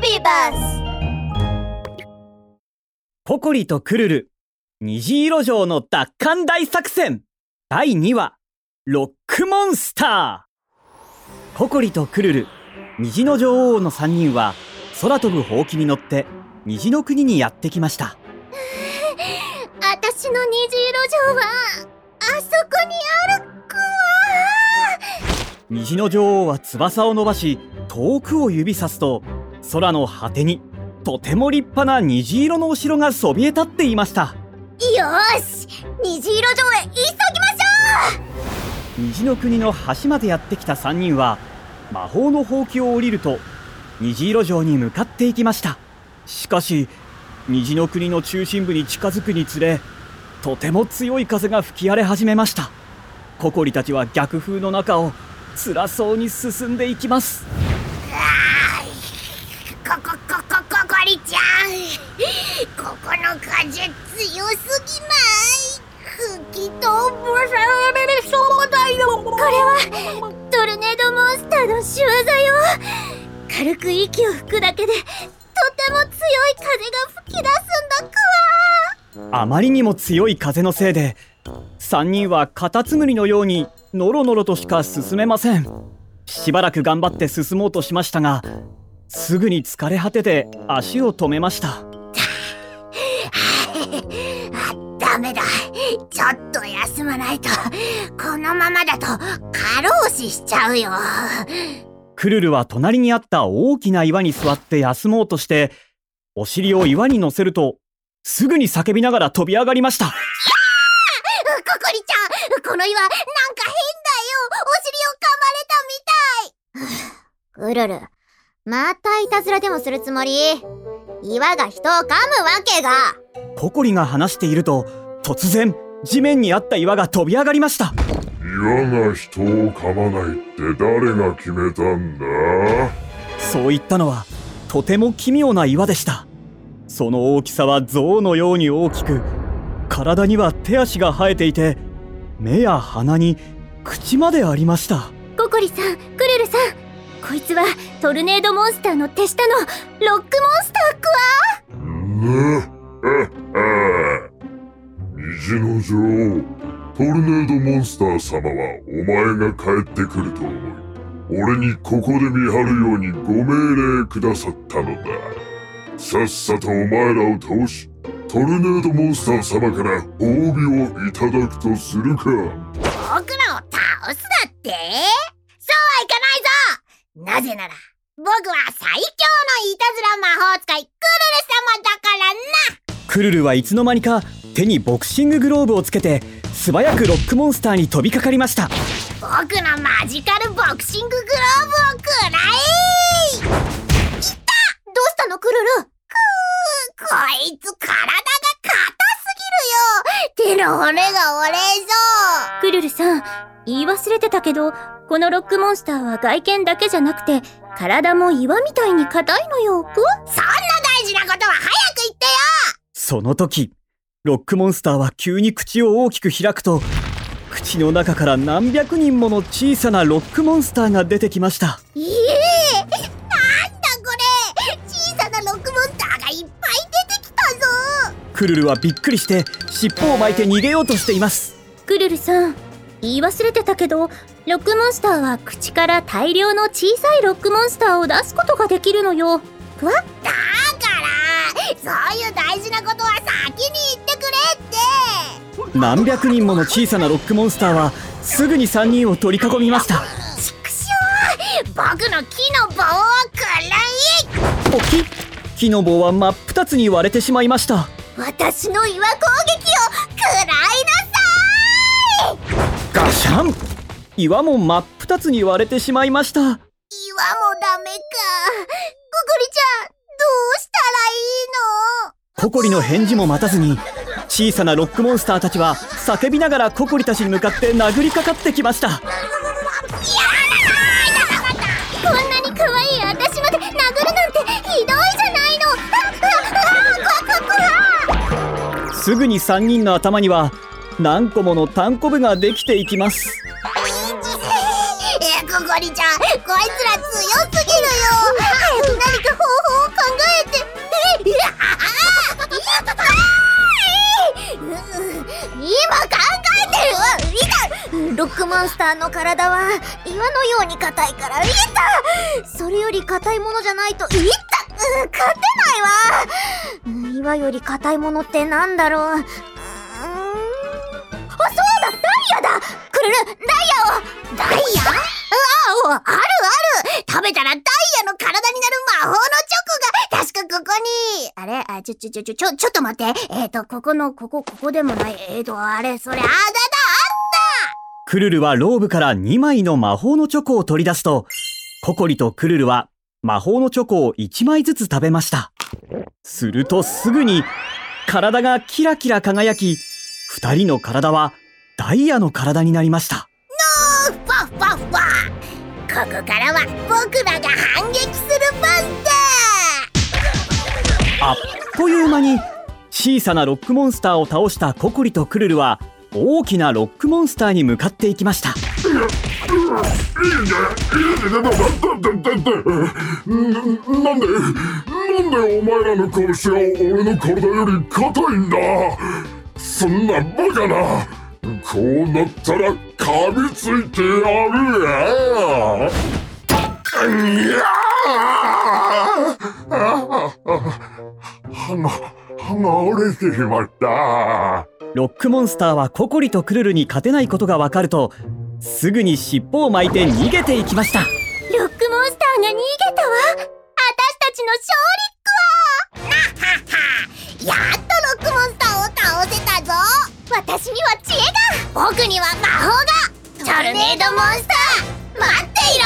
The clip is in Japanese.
ビーバスココリとクルル。虹色城の奪還大作戦。第2話。ロックモンスター。ココリとクルル。虹の女王の3人は空飛ぶほうきに乗って虹の国にやってきました。私の虹色城はあそこにある虹の女王は翼を伸ばし遠くを指さすと空の果てにとても立派な虹色のお城がそびえ立っていました。よし虹色城へ急ぎましょう。虹の国の端までやってきた3人は魔法のほうきを降りると虹色城に向かっていきました。しかし虹の国の中心部に近づくにつれとても強い風が吹き荒れ始めました。ココリたちは逆風の中を辛そうに進んでいきます。の風強すぎない吹き飛ばされそうだよこれはトルネードモンスターの仕業よ軽く息を吹くだけでとても強い風が吹き出すんだくわあまりにも強い風のせいで3人はカタツムリのようにノロノロとしか進めませんしばらく頑張って進もうとしましたがすぐに疲れ果てて足を止めましたダメだ。ちょっと休まないと。このままだと過労死しちゃうよ。クルルは隣にあった大きな岩に座って休もうとしてお尻を岩に乗せるとすぐに叫びながら飛び上がりました。ココリちゃんこの岩なんか変だよ。お尻を噛まれたみたい。ぐるるまたいたずらでもするつもり？岩が人を噛むわけが。ココリが話していると突然地面にあった岩が飛び上がりました。岩が人を噛まないって誰が決めたんだ？そう言ったのはとても奇妙な岩でした。その大きさは象のように大きく体には手足が生えていて目や鼻に口までありました。ココリさんクルルさんこいつはトルネードモンスターの手下のロックモンスターくわねえ虹の女王トルネードモンスター様はお前が帰ってくると思い俺にここで見張るようにご命令くださったのだ。さっさとお前らを倒しトルネードモンスター様から褒美をいただくとするか。僕らを倒すだって？そうはいかないぞ。なぜなら僕は最強のいたずら魔法使いクルル様だからな。クルルはいつの間にか手にボクシンググローブをつけて素早くロックモンスターに飛びかかりました。僕のマジカルボクシンググローブをくらえいた!どうしたのクルル?くーこいつ体が硬すぎるよ。手の骨が折れそう。クルルさん、言い忘れてたけど、このロックモンスターは外見だけじゃなくて、体も岩みたいに硬いのよ。くそんな大事なことは早く言ってよ。その時ロックモンスターは急に口を大きく開くと口の中から何百人もの小さなロックモンスターが出てきました。ええなんだこれ。小さなロックモンスターがいっぱい出てきたぞ。クルルはびっくりして尻尾を巻いて逃げようとしています。クルルさん、言い忘れてたけど、ロックモンスターは口から大量の小さいロックモンスターを出すことができるのよ。くわだからそういう大事なことは先に言ってくれって。何百人もの小さなロックモンスターはすぐに3人を取り囲みました。ちくしょう僕の木の棒をくらえおき木の棒は真っ二つに割れてしまいました。私の岩攻撃をくらいなさい！ガシャン。岩も真っ二つに割れてしまいました岩もダメかココリちゃんどうしたらいいのココリの返事も待たずに小さなロックモンスターたちは叫びながらココリたちに向かって殴りかかってきました。こんなに可愛い私まで殴るなんてひどいじゃないの。すぐに3人の頭には何個ものタンコブができていきます。えココリちゃんこいつら強すぎるよ。早く何か方モンスターの体は岩のように硬いからいった。それより硬いものじゃないといった。うん勝てないわ。岩より硬いものってなんだろう。うあそうだ。ダイヤだ。くるるダイヤ。をダイヤ。ああある。ある。食べたらダイヤの体になる魔法のチョコが確かここに。あれ？あちょちょちょちょちょちょっと待って。えっ、ー、とここのここここでもない。えっ、ー、とあれ？それあだだ。クルルはローブから2枚の魔法のチョコを取り出すと、ココリとクルルは魔法のチョコを1枚ずつ食べました。するとすぐに体がキラキラ輝き、二人の体はダイヤの体になりました。ファッファッファここからは僕らが反撃する番だあっという間に小さなロックモンスターを倒したココリとクルルは大きなロックモンスターに向かっていきました。いいんだいいんだだだだだなんでなんでお前らの拳は俺の体より硬いんだ。そんなバカな。こうなったら噛みついてやるやいや歯が歯が折れてしまった。ロックモンスターはココリとクルルに勝てないことがわかるとすぐに尻尾を巻いて逃げていきました。ロックモンスターが逃げたわ。私たちの勝利っ やっとロックモンスターを倒せたぞ。私には知恵が。僕には魔法が。トルネードモンスター待っていろ